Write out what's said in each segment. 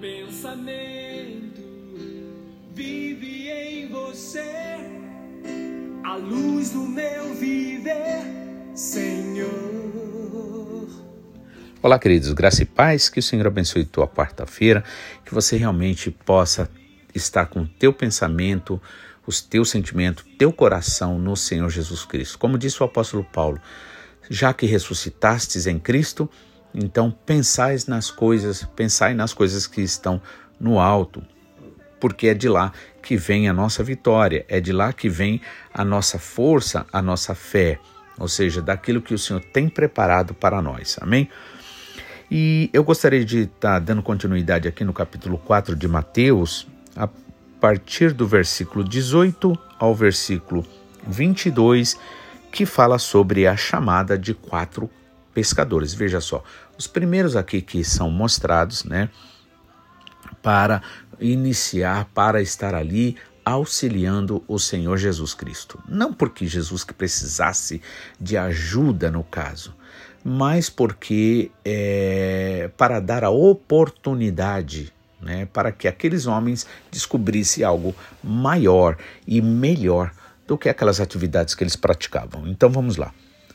pensamento vive em você, a luz do meu viver, Senhor. Olá, queridos, graça e paz, que o Senhor abençoe tua quarta-feira, que você realmente possa estar com o teu pensamento, os teus sentimentos, teu coração no Senhor Jesus Cristo. Como disse o apóstolo Paulo, já que ressuscitastes em Cristo, então pensais nas coisas, pensai nas coisas que estão no alto, porque é de lá que vem a nossa vitória, é de lá que vem a nossa força, a nossa fé, ou seja, daquilo que o Senhor tem preparado para nós. Amém? E eu gostaria de estar tá dando continuidade aqui no capítulo 4 de Mateus, a partir do versículo 18 ao versículo 22, que fala sobre a chamada de quatro pescadores. Veja só, os primeiros aqui que são mostrados, né, para iniciar, para estar ali auxiliando o Senhor Jesus Cristo. Não porque Jesus que precisasse de ajuda no caso, mas porque é, para dar a oportunidade né, para que aqueles homens descobrissem algo maior e melhor do que aquelas atividades que eles praticavam. Então vamos lá.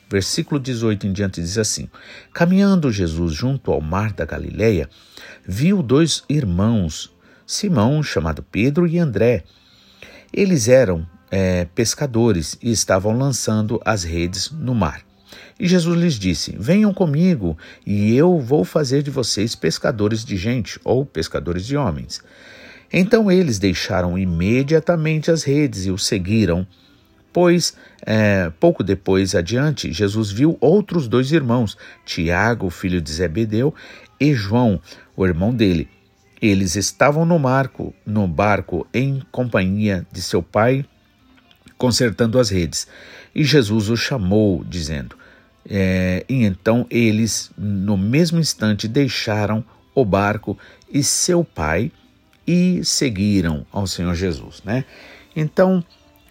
Versículo 18 em diante diz assim: Caminhando Jesus junto ao mar da Galileia, viu dois irmãos, Simão, chamado Pedro, e André. Eles eram é, pescadores e estavam lançando as redes no mar. E Jesus lhes disse: Venham comigo, e eu vou fazer de vocês pescadores de gente, ou pescadores de homens. Então eles deixaram imediatamente as redes e o seguiram Pois, é, pouco depois adiante, Jesus viu outros dois irmãos, Tiago, filho de Zebedeu, e João, o irmão dele. Eles estavam no barco, no barco em companhia de seu pai, consertando as redes. E Jesus os chamou, dizendo: é, E então eles, no mesmo instante, deixaram o barco e seu pai e seguiram ao Senhor Jesus, né? Então,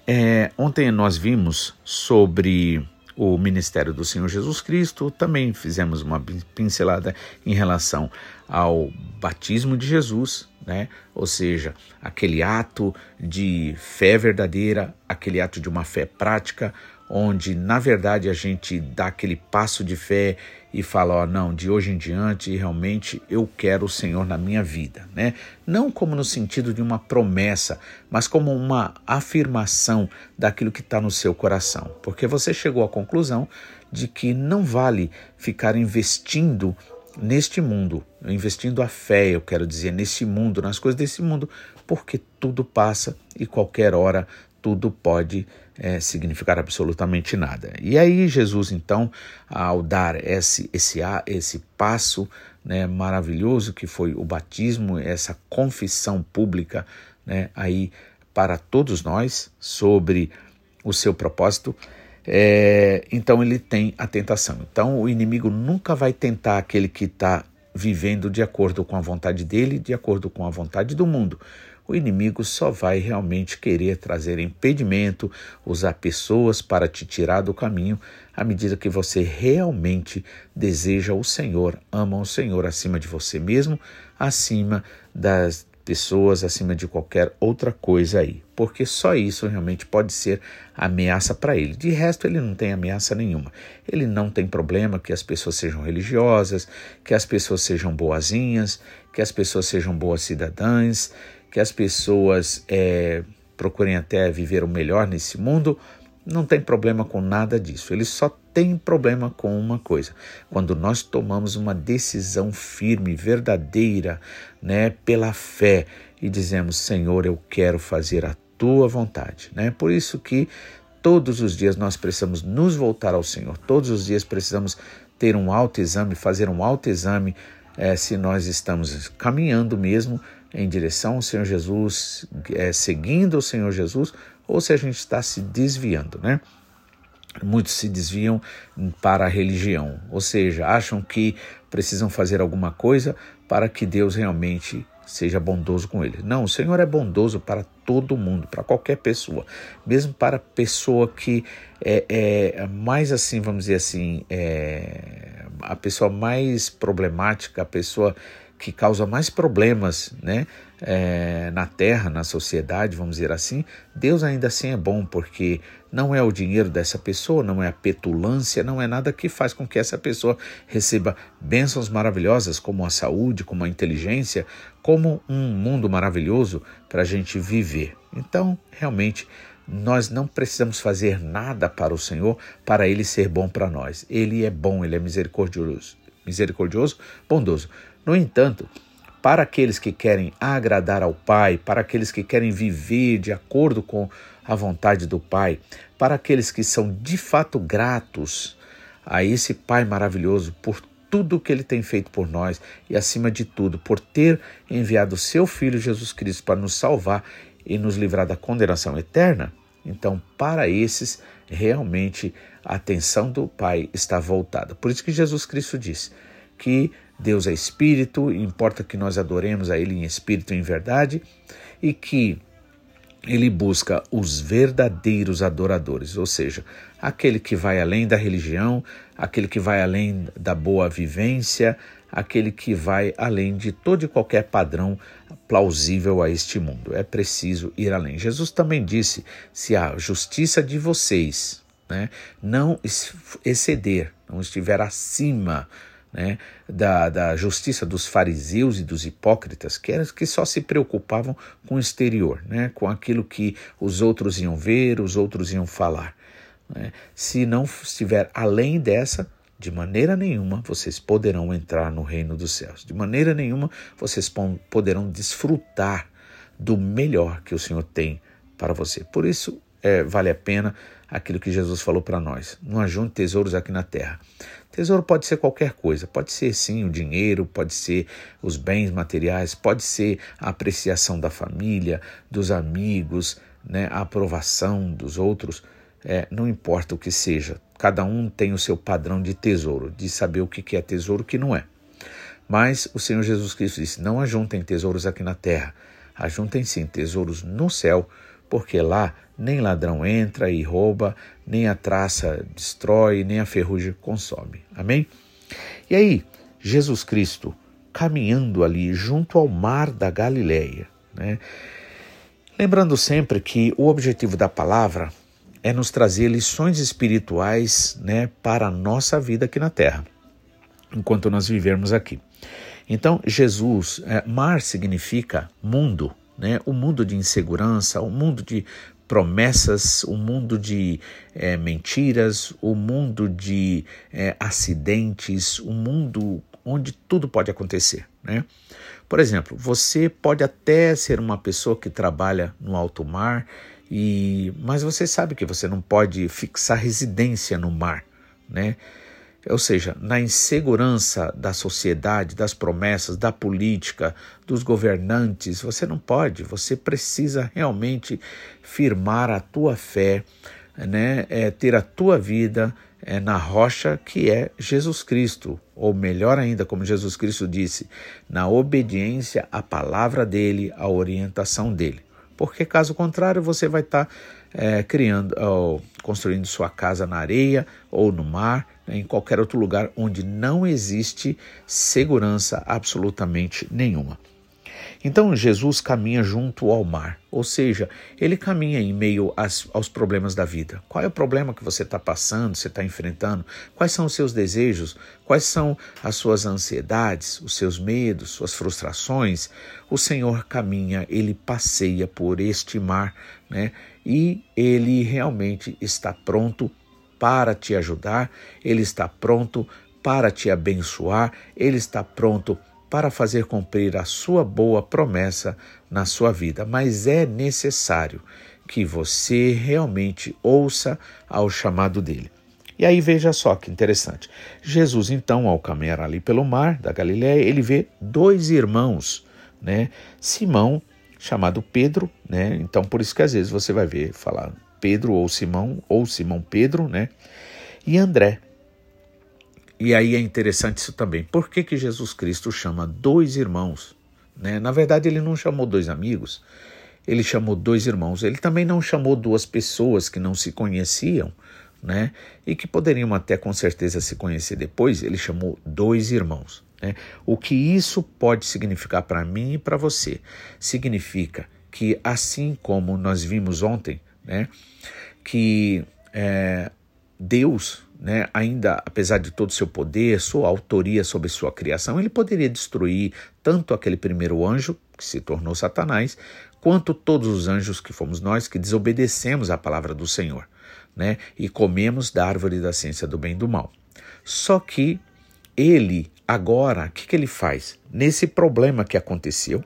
é, ontem nós vimos sobre o ministério do Senhor Jesus Cristo, também fizemos uma pincelada em relação ao batismo de Jesus, né? Ou seja, aquele ato de fé verdadeira, aquele ato de uma fé prática, onde na verdade a gente dá aquele passo de fé e fala, ó, não, de hoje em diante realmente eu quero o Senhor na minha vida, né? Não como no sentido de uma promessa, mas como uma afirmação daquilo que está no seu coração, porque você chegou à conclusão de que não vale ficar investindo neste mundo, investindo a fé, eu quero dizer, nesse mundo, nas coisas desse mundo, porque tudo passa e qualquer hora tudo pode é, significar absolutamente nada. E aí Jesus então, ao dar esse esse esse passo né, maravilhoso que foi o batismo, essa confissão pública, né, aí para todos nós sobre o seu propósito, é, então ele tem a tentação. Então o inimigo nunca vai tentar aquele que está vivendo de acordo com a vontade dele, de acordo com a vontade do mundo o inimigo só vai realmente querer trazer impedimento, usar pessoas para te tirar do caminho, à medida que você realmente deseja o Senhor, ama o Senhor acima de você mesmo, acima das pessoas, acima de qualquer outra coisa aí. Porque só isso realmente pode ser ameaça para ele. De resto, ele não tem ameaça nenhuma. Ele não tem problema que as pessoas sejam religiosas, que as pessoas sejam boazinhas, que as pessoas sejam boas cidadãs, que as pessoas é, procurem até viver o melhor nesse mundo, não tem problema com nada disso. Ele só tem problema com uma coisa: quando nós tomamos uma decisão firme, verdadeira, né, pela fé e dizemos: Senhor, eu quero fazer a tua vontade. Né? Por isso que todos os dias nós precisamos nos voltar ao Senhor, todos os dias precisamos ter um autoexame, fazer um autoexame é, se nós estamos caminhando mesmo em direção ao Senhor Jesus, é, seguindo o Senhor Jesus, ou se a gente está se desviando, né? Muitos se desviam para a religião, ou seja, acham que precisam fazer alguma coisa para que Deus realmente seja bondoso com ele. Não, o Senhor é bondoso para todo mundo, para qualquer pessoa, mesmo para pessoa que é, é mais assim, vamos dizer assim, é, a pessoa mais problemática, a pessoa que causa mais problemas né, é, na terra, na sociedade, vamos dizer assim, Deus ainda assim é bom, porque não é o dinheiro dessa pessoa, não é a petulância, não é nada que faz com que essa pessoa receba bênçãos maravilhosas, como a saúde, como a inteligência, como um mundo maravilhoso para a gente viver. Então, realmente, nós não precisamos fazer nada para o Senhor para ele ser bom para nós. Ele é bom, ele é misericordioso, misericordioso, bondoso. No entanto, para aqueles que querem agradar ao Pai, para aqueles que querem viver de acordo com a vontade do Pai, para aqueles que são de fato gratos a esse Pai maravilhoso por tudo que ele tem feito por nós e, acima de tudo, por ter enviado seu Filho Jesus Cristo para nos salvar e nos livrar da condenação eterna, então, para esses, realmente a atenção do Pai está voltada. Por isso que Jesus Cristo disse que Deus é espírito, importa que nós adoremos a Ele em espírito e em verdade, e que ele busca os verdadeiros adoradores, ou seja, aquele que vai além da religião, aquele que vai além da boa vivência, aquele que vai além de todo e qualquer padrão plausível a este mundo. É preciso ir além. Jesus também disse: se a justiça de vocês né, não exceder, não estiver acima né, da, da justiça dos fariseus e dos hipócritas, que, eram, que só se preocupavam com o exterior, né, com aquilo que os outros iam ver, os outros iam falar. Né. Se não estiver além dessa, de maneira nenhuma vocês poderão entrar no reino dos céus. De maneira nenhuma vocês poderão desfrutar do melhor que o Senhor tem para você. Por isso, é, vale a pena aquilo que Jesus falou para nós: não ajunte tesouros aqui na terra. Tesouro pode ser qualquer coisa, pode ser sim o dinheiro, pode ser os bens materiais, pode ser a apreciação da família, dos amigos, né, a aprovação dos outros. É, não importa o que seja, cada um tem o seu padrão de tesouro, de saber o que é tesouro e o que não é. Mas o Senhor Jesus Cristo disse: Não ajuntem tesouros aqui na terra, ajuntem sim tesouros no céu, porque lá nem ladrão entra e rouba, nem a traça destrói, nem a ferrugem consome. Amém? E aí, Jesus Cristo caminhando ali junto ao mar da Galileia, né? Lembrando sempre que o objetivo da palavra é nos trazer lições espirituais né, para a nossa vida aqui na Terra, enquanto nós vivermos aqui. Então, Jesus, é, mar significa mundo, né, o mundo de insegurança, o mundo de promessas, o mundo de é, mentiras, o mundo de é, acidentes, o mundo onde tudo pode acontecer. Né? Por exemplo, você pode até ser uma pessoa que trabalha no alto mar e, mas você sabe que você não pode fixar residência no mar, né? Ou seja, na insegurança da sociedade, das promessas, da política, dos governantes, você não pode. Você precisa realmente firmar a tua fé, né? É, ter a tua vida é, na rocha que é Jesus Cristo, ou melhor ainda, como Jesus Cristo disse, na obediência à palavra dele, à orientação dele porque caso contrário você vai estar tá, é, criando, ou, construindo sua casa na areia ou no mar, em qualquer outro lugar onde não existe segurança absolutamente nenhuma. Então Jesus caminha junto ao mar, ou seja, ele caminha em meio às, aos problemas da vida. Qual é o problema que você está passando, você está enfrentando? Quais são os seus desejos? Quais são as suas ansiedades, os seus medos, suas frustrações? O Senhor caminha, ele passeia por este mar, né? E ele realmente está pronto para te ajudar, ele está pronto para te abençoar, ele está pronto para fazer cumprir a sua boa promessa na sua vida, mas é necessário que você realmente ouça ao chamado dele. E aí veja só que interessante. Jesus então, ao caminhar ali pelo mar da Galiléia, ele vê dois irmãos, né? Simão, chamado Pedro, né? Então por isso que às vezes você vai ver falar Pedro ou Simão ou Simão Pedro, né? E André, e aí é interessante isso também. Por que, que Jesus Cristo chama dois irmãos? Né? Na verdade, ele não chamou dois amigos, ele chamou dois irmãos. Ele também não chamou duas pessoas que não se conheciam, né? E que poderiam até com certeza se conhecer depois. Ele chamou dois irmãos. Né? O que isso pode significar para mim e para você? Significa que, assim como nós vimos ontem, né, que é, Deus, né, ainda apesar de todo o seu poder, sua autoria sobre sua criação, ele poderia destruir tanto aquele primeiro anjo, que se tornou Satanás, quanto todos os anjos que fomos nós que desobedecemos à palavra do Senhor, né, e comemos da árvore da ciência do bem e do mal. Só que ele agora, o que, que ele faz? Nesse problema que aconteceu,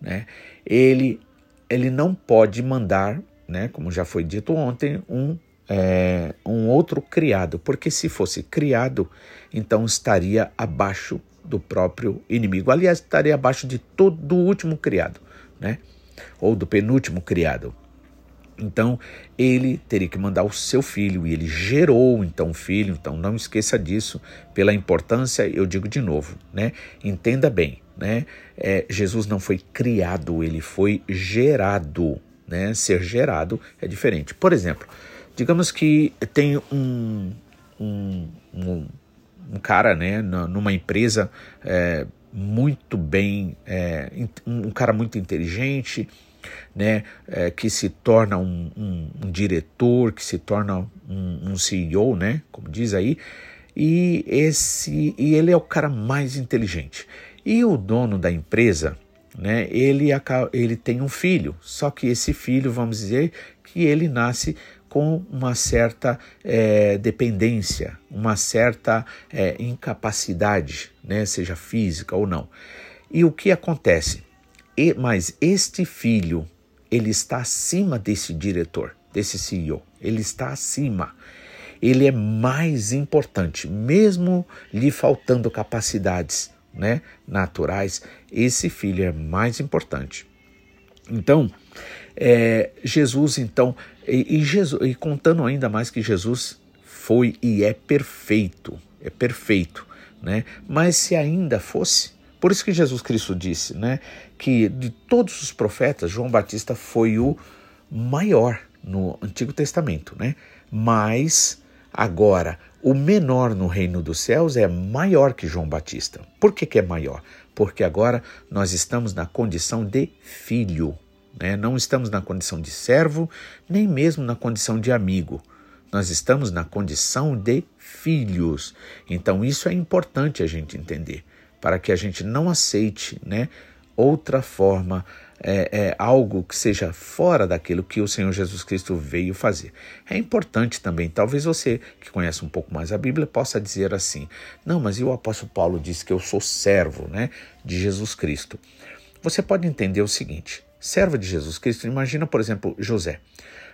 né, ele, ele não pode mandar, né, como já foi dito ontem, um, é, um outro criado, porque se fosse criado, então estaria abaixo do próprio inimigo. Aliás, estaria abaixo de todo do último criado, né? Ou do penúltimo criado. Então ele teria que mandar o seu filho e ele gerou então o filho. Então não esqueça disso. Pela importância, eu digo de novo, né? Entenda bem, né? É, Jesus não foi criado, ele foi gerado, né? Ser gerado é diferente. Por exemplo, digamos que tem um, um, um, um cara, né? Numa empresa é, muito bem, é, um cara muito inteligente né, é, que se torna um, um, um, diretor, que se torna um, um, CEO, né, como diz aí, e esse e ele é o cara mais inteligente. E o dono da empresa, né, ele, ele tem um filho, só que esse filho, vamos dizer, que ele nasce com uma certa é, dependência, uma certa é, incapacidade, né, seja física ou não. E o que acontece? E, mas este filho, ele está acima desse diretor, desse CEO. Ele está acima. Ele é mais importante, mesmo lhe faltando capacidades né, naturais, esse filho é mais importante. Então, é, Jesus, então, e, e, Jesus, e contando ainda mais que Jesus foi e é perfeito, é perfeito, né? Mas se ainda fosse, por isso que Jesus Cristo disse, né, que de todos os profetas, João Batista foi o maior no Antigo Testamento, né? Mas agora o menor no reino dos céus é maior que João Batista. Por que, que é maior? Porque agora nós estamos na condição de filho, né? Não estamos na condição de servo, nem mesmo na condição de amigo. Nós estamos na condição de filhos. Então isso é importante a gente entender para que a gente não aceite né, outra forma, é, é, algo que seja fora daquilo que o Senhor Jesus Cristo veio fazer. É importante também, talvez você que conhece um pouco mais a Bíblia possa dizer assim: não, mas e o apóstolo Paulo disse que eu sou servo né, de Jesus Cristo. Você pode entender o seguinte: servo de Jesus Cristo, imagina, por exemplo, José.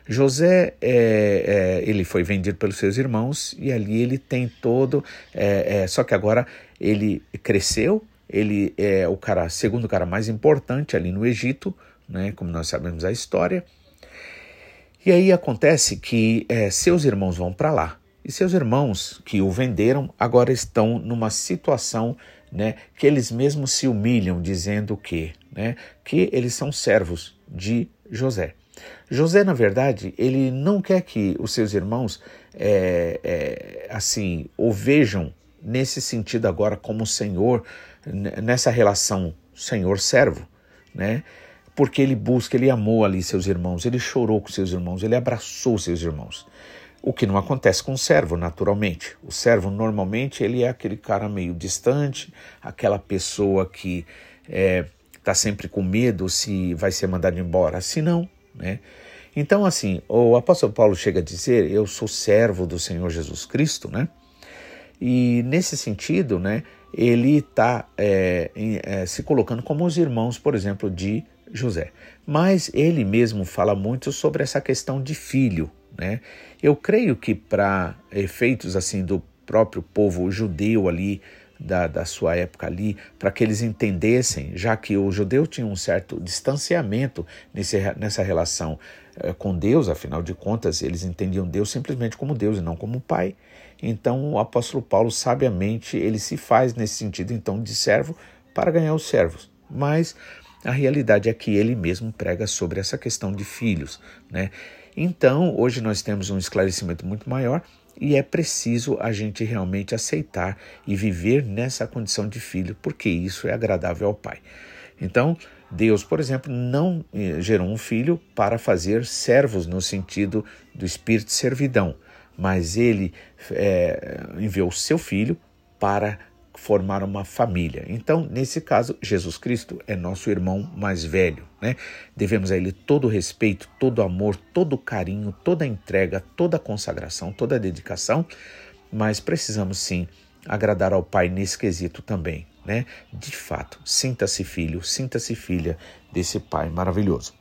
José, é, é, ele foi vendido pelos seus irmãos e ali ele tem todo, é, é, só que agora ele cresceu, ele é o cara, segundo cara mais importante ali no Egito, né, como nós sabemos a história. E aí acontece que é, seus irmãos vão para lá e seus irmãos que o venderam agora estão numa situação né, que eles mesmos se humilham, dizendo que, né, que eles são servos de José. José, na verdade, ele não quer que os seus irmãos é, é, assim o vejam nesse sentido agora como Senhor, nessa relação Senhor-servo, né? Porque ele busca, ele amou ali seus irmãos, ele chorou com seus irmãos, ele abraçou seus irmãos. O que não acontece com o servo, naturalmente. O servo, normalmente, ele é aquele cara meio distante, aquela pessoa que está é, tá sempre com medo se vai ser mandado embora. Se não, né? Então, assim, o apóstolo Paulo chega a dizer: Eu sou servo do Senhor Jesus Cristo, né? E nesse sentido, né, ele está é, é, se colocando como os irmãos, por exemplo, de José. Mas ele mesmo fala muito sobre essa questão de filho. Né? Eu creio que para efeitos assim do próprio povo judeu ali da, da sua época ali, para que eles entendessem, já que o judeu tinha um certo distanciamento nesse, nessa relação com Deus, afinal de contas, eles entendiam Deus simplesmente como Deus e não como Pai. Então o apóstolo Paulo, sabiamente, ele se faz nesse sentido, então, de servo para ganhar os servos. Mas a realidade é que ele mesmo prega sobre essa questão de filhos, né? Então, hoje nós temos um esclarecimento muito maior e é preciso a gente realmente aceitar e viver nessa condição de filho, porque isso é agradável ao Pai. Então, Deus, por exemplo, não eh, gerou um filho para fazer servos no sentido do espírito de servidão, mas ele é, enviou seu filho para formar uma família. Então, nesse caso, Jesus Cristo é nosso irmão mais velho, né? Devemos a ele todo o respeito, todo o amor, todo o carinho, toda a entrega, toda a consagração, toda a dedicação, mas precisamos sim agradar ao Pai nesse quesito também, né? De fato, sinta-se filho, sinta-se filha desse Pai maravilhoso.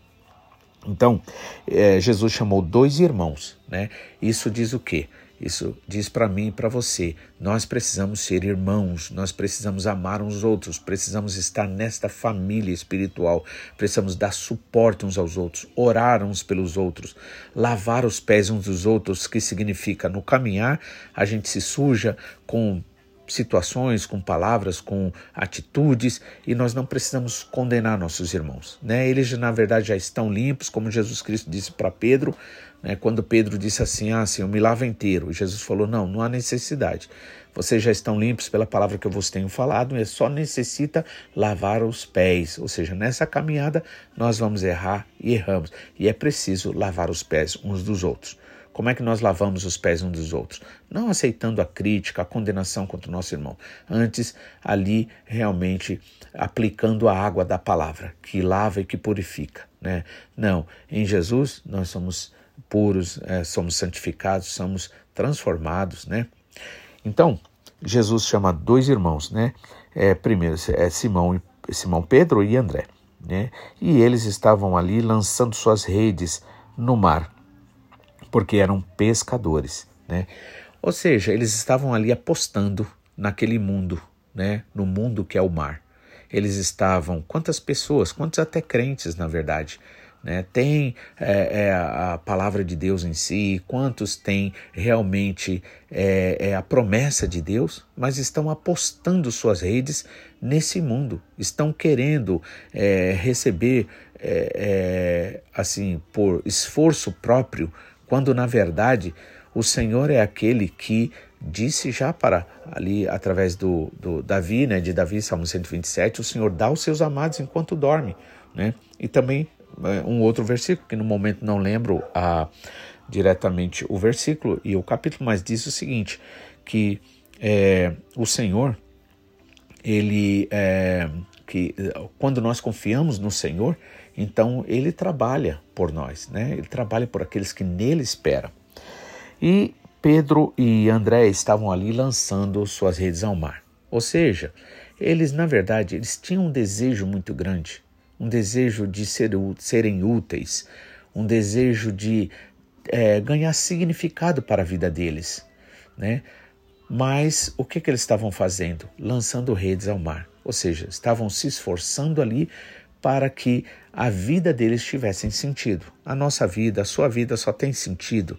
Então, é, Jesus chamou dois irmãos, né? Isso diz o quê? Isso diz para mim e para você: nós precisamos ser irmãos, nós precisamos amar uns outros, precisamos estar nesta família espiritual, precisamos dar suporte uns aos outros, orar uns pelos outros, lavar os pés uns dos outros, que significa no caminhar a gente se suja com situações, com palavras, com atitudes, e nós não precisamos condenar nossos irmãos. Né? Eles, na verdade, já estão limpos, como Jesus Cristo disse para Pedro, né? quando Pedro disse assim: Ah, Senhor, me lava inteiro. Jesus falou: Não, não há necessidade. Vocês já estão limpos pela palavra que eu vos tenho falado, é só necessita lavar os pés. Ou seja, nessa caminhada nós vamos errar e erramos, e é preciso lavar os pés uns dos outros. Como é que nós lavamos os pés uns dos outros? Não aceitando a crítica, a condenação contra o nosso irmão. Antes, ali realmente aplicando a água da palavra, que lava e que purifica. Né? Não, em Jesus nós somos puros, é, somos santificados, somos transformados. Né? Então, Jesus chama dois irmãos, né? É, primeiro é Simão, Simão Pedro e André, né? E eles estavam ali lançando suas redes no mar porque eram pescadores, né? Ou seja, eles estavam ali apostando naquele mundo, né? No mundo que é o mar. Eles estavam, quantas pessoas, quantos até crentes, na verdade, né? Tem é, é, a palavra de Deus em si, quantos têm realmente é, é, a promessa de Deus, mas estão apostando suas redes nesse mundo, estão querendo é, receber, é, assim, por esforço próprio, quando na verdade o Senhor é aquele que disse já para ali através do, do Davi, né, de Davi, Salmo 127, o Senhor dá aos seus amados enquanto dorme, né? E também é, um outro versículo que no momento não lembro a, diretamente o versículo e o capítulo, mas diz o seguinte, que é, o Senhor, ele é, que quando nós confiamos no Senhor, então ele trabalha por nós, né? Ele trabalha por aqueles que nele esperam. E Pedro e André estavam ali lançando suas redes ao mar. Ou seja, eles na verdade eles tinham um desejo muito grande, um desejo de ser, serem úteis, um desejo de é, ganhar significado para a vida deles, né? Mas o que, que eles estavam fazendo? Lançando redes ao mar. Ou seja, estavam se esforçando ali para que a vida deles tivesse sentido. A nossa vida, a sua vida só tem sentido,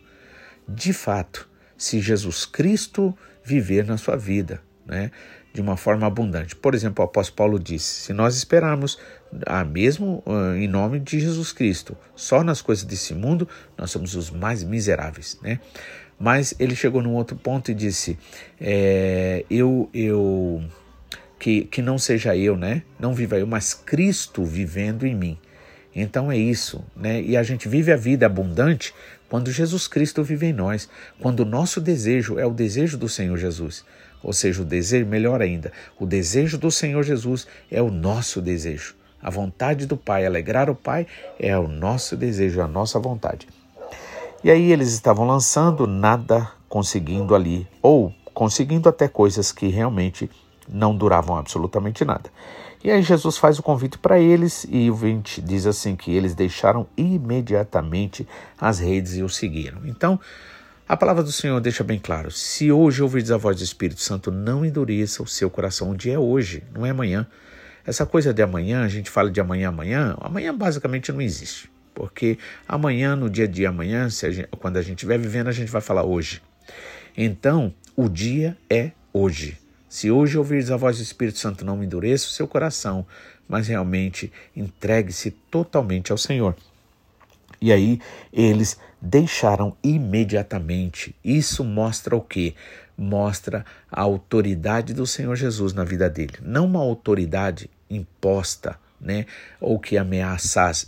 de fato, se Jesus Cristo viver na sua vida, né? De uma forma abundante. Por exemplo, o apóstolo Paulo disse: se nós esperarmos, a mesmo uh, em nome de Jesus Cristo, só nas coisas desse mundo, nós somos os mais miseráveis, né? Mas ele chegou num outro ponto e disse: é, eu, eu que, que não seja eu, né? Não viva eu, mas Cristo vivendo em mim. Então é isso, né? E a gente vive a vida abundante quando Jesus Cristo vive em nós, quando o nosso desejo é o desejo do Senhor Jesus. Ou seja, o desejo, melhor ainda, o desejo do Senhor Jesus é o nosso desejo. A vontade do Pai, alegrar o Pai, é o nosso desejo, a nossa vontade. E aí eles estavam lançando, nada conseguindo ali, ou conseguindo até coisas que realmente não duravam absolutamente nada. E aí Jesus faz o convite para eles e o 20 diz assim que eles deixaram imediatamente as redes e o seguiram. Então, a palavra do Senhor deixa bem claro: se hoje ouvirdes a voz do Espírito Santo, não endureça o seu coração. O dia é hoje, não é amanhã. Essa coisa de amanhã, a gente fala de amanhã, amanhã, amanhã basicamente não existe. Porque amanhã, no dia dia amanhã, a gente, quando a gente estiver vivendo, a gente vai falar hoje. Então, o dia é hoje. Se hoje ouvires a voz do Espírito Santo, não endureça o seu coração, mas realmente entregue-se totalmente ao Senhor. E aí eles deixaram imediatamente. Isso mostra o quê? Mostra a autoridade do Senhor Jesus na vida dele. Não uma autoridade imposta, né? Ou que ameaçasse,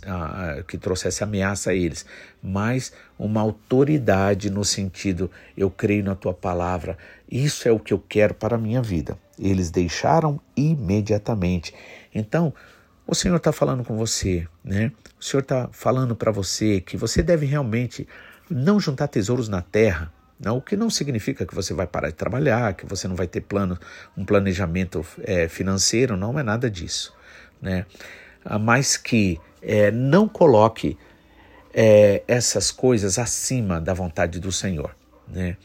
que trouxesse ameaça a eles, mas uma autoridade no sentido eu creio na tua palavra, isso é o que eu quero para a minha vida. Eles deixaram imediatamente. Então, o Senhor está falando com você, né? O Senhor está falando para você que você deve realmente não juntar tesouros na terra, não, o que não significa que você vai parar de trabalhar, que você não vai ter plano, um planejamento é, financeiro, não é nada disso, né? Mas que é, não coloque é, essas coisas acima da vontade do Senhor, né?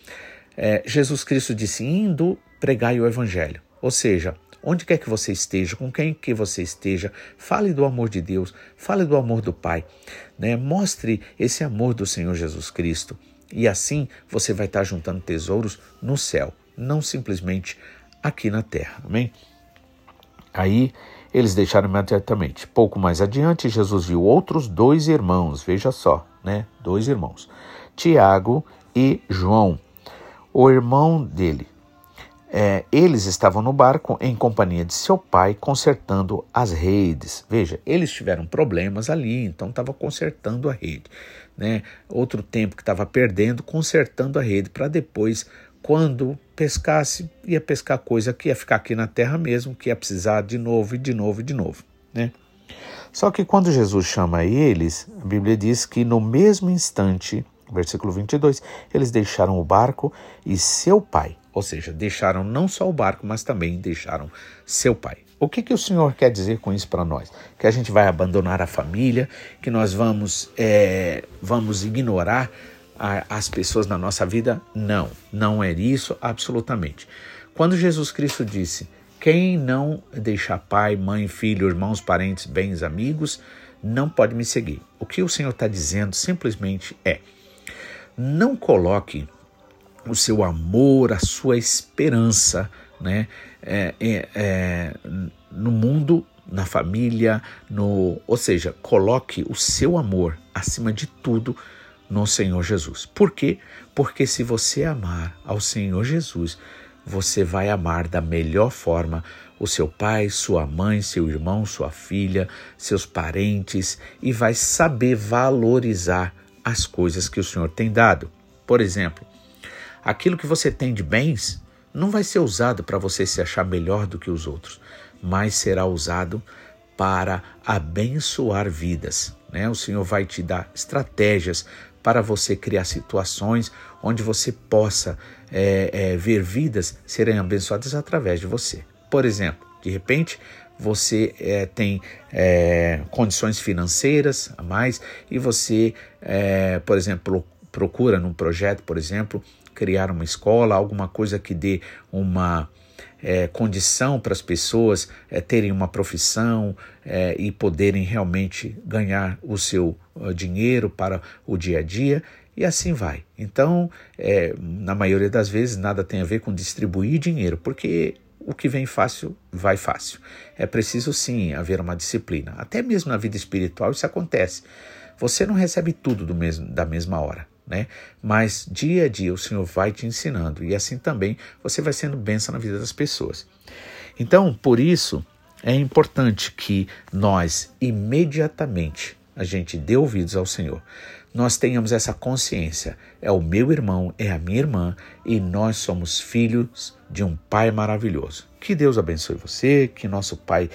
É, Jesus Cristo disse: indo pregai o evangelho, ou seja, onde quer que você esteja, com quem que você esteja, fale do amor de Deus, fale do amor do Pai, né? Mostre esse amor do Senhor Jesus Cristo e assim você vai estar juntando tesouros no céu, não simplesmente aqui na terra. Amém? Aí eles deixaram imediatamente. Pouco mais adiante, Jesus viu outros dois irmãos, veja só, né? Dois irmãos, Tiago e João, o irmão dele, é, eles estavam no barco em companhia de seu pai, consertando as redes. Veja, eles tiveram problemas ali, então estava consertando a rede. Né? Outro tempo que estava perdendo, consertando a rede, para depois, quando pescasse, ia pescar coisa que ia ficar aqui na terra mesmo, que ia precisar de novo e de novo e de novo. Né? Só que quando Jesus chama eles, a Bíblia diz que no mesmo instante, versículo 22, eles deixaram o barco e seu pai ou seja, deixaram não só o barco, mas também deixaram seu pai. O que, que o Senhor quer dizer com isso para nós? Que a gente vai abandonar a família, que nós vamos, é, vamos ignorar as pessoas na nossa vida? Não, não é isso absolutamente. Quando Jesus Cristo disse: Quem não deixar pai, mãe, filho, irmãos, parentes, bens, amigos, não pode me seguir. O que o Senhor está dizendo simplesmente é: não coloque o seu amor, a sua esperança né? É, é, é, no mundo, na família, no, ou seja, coloque o seu amor acima de tudo no Senhor Jesus. Por quê? Porque se você amar ao Senhor Jesus, você vai amar da melhor forma o seu pai, sua mãe, seu irmão, sua filha, seus parentes e vai saber valorizar as coisas que o Senhor tem dado. Por exemplo, Aquilo que você tem de bens não vai ser usado para você se achar melhor do que os outros, mas será usado para abençoar vidas. Né? O Senhor vai te dar estratégias para você criar situações onde você possa é, é, ver vidas serem abençoadas através de você. Por exemplo, de repente você é, tem é, condições financeiras a mais e você, é, por exemplo, procura num projeto, por exemplo, criar uma escola, alguma coisa que dê uma é, condição para as pessoas é, terem uma profissão é, e poderem realmente ganhar o seu uh, dinheiro para o dia a dia. E assim vai. Então, é, na maioria das vezes, nada tem a ver com distribuir dinheiro, porque o que vem fácil, vai fácil. É preciso sim haver uma disciplina. Até mesmo na vida espiritual isso acontece. Você não recebe tudo do mesmo, da mesma hora né? Mas dia a dia o Senhor vai te ensinando e assim também você vai sendo benção na vida das pessoas. Então, por isso é importante que nós imediatamente a gente dê ouvidos ao Senhor. Nós tenhamos essa consciência, é o meu irmão, é a minha irmã e nós somos filhos de um Pai maravilhoso. Que Deus abençoe você, que nosso Pai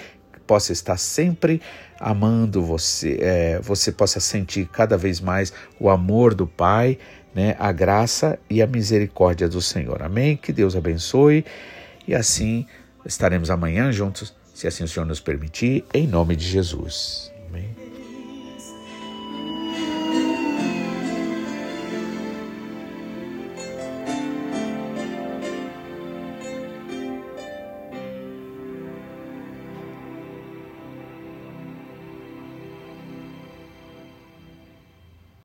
possa estar sempre amando você, é, você possa sentir cada vez mais o amor do Pai, né, a graça e a misericórdia do Senhor. Amém? Que Deus abençoe e assim estaremos amanhã juntos, se assim o Senhor nos permitir, em nome de Jesus.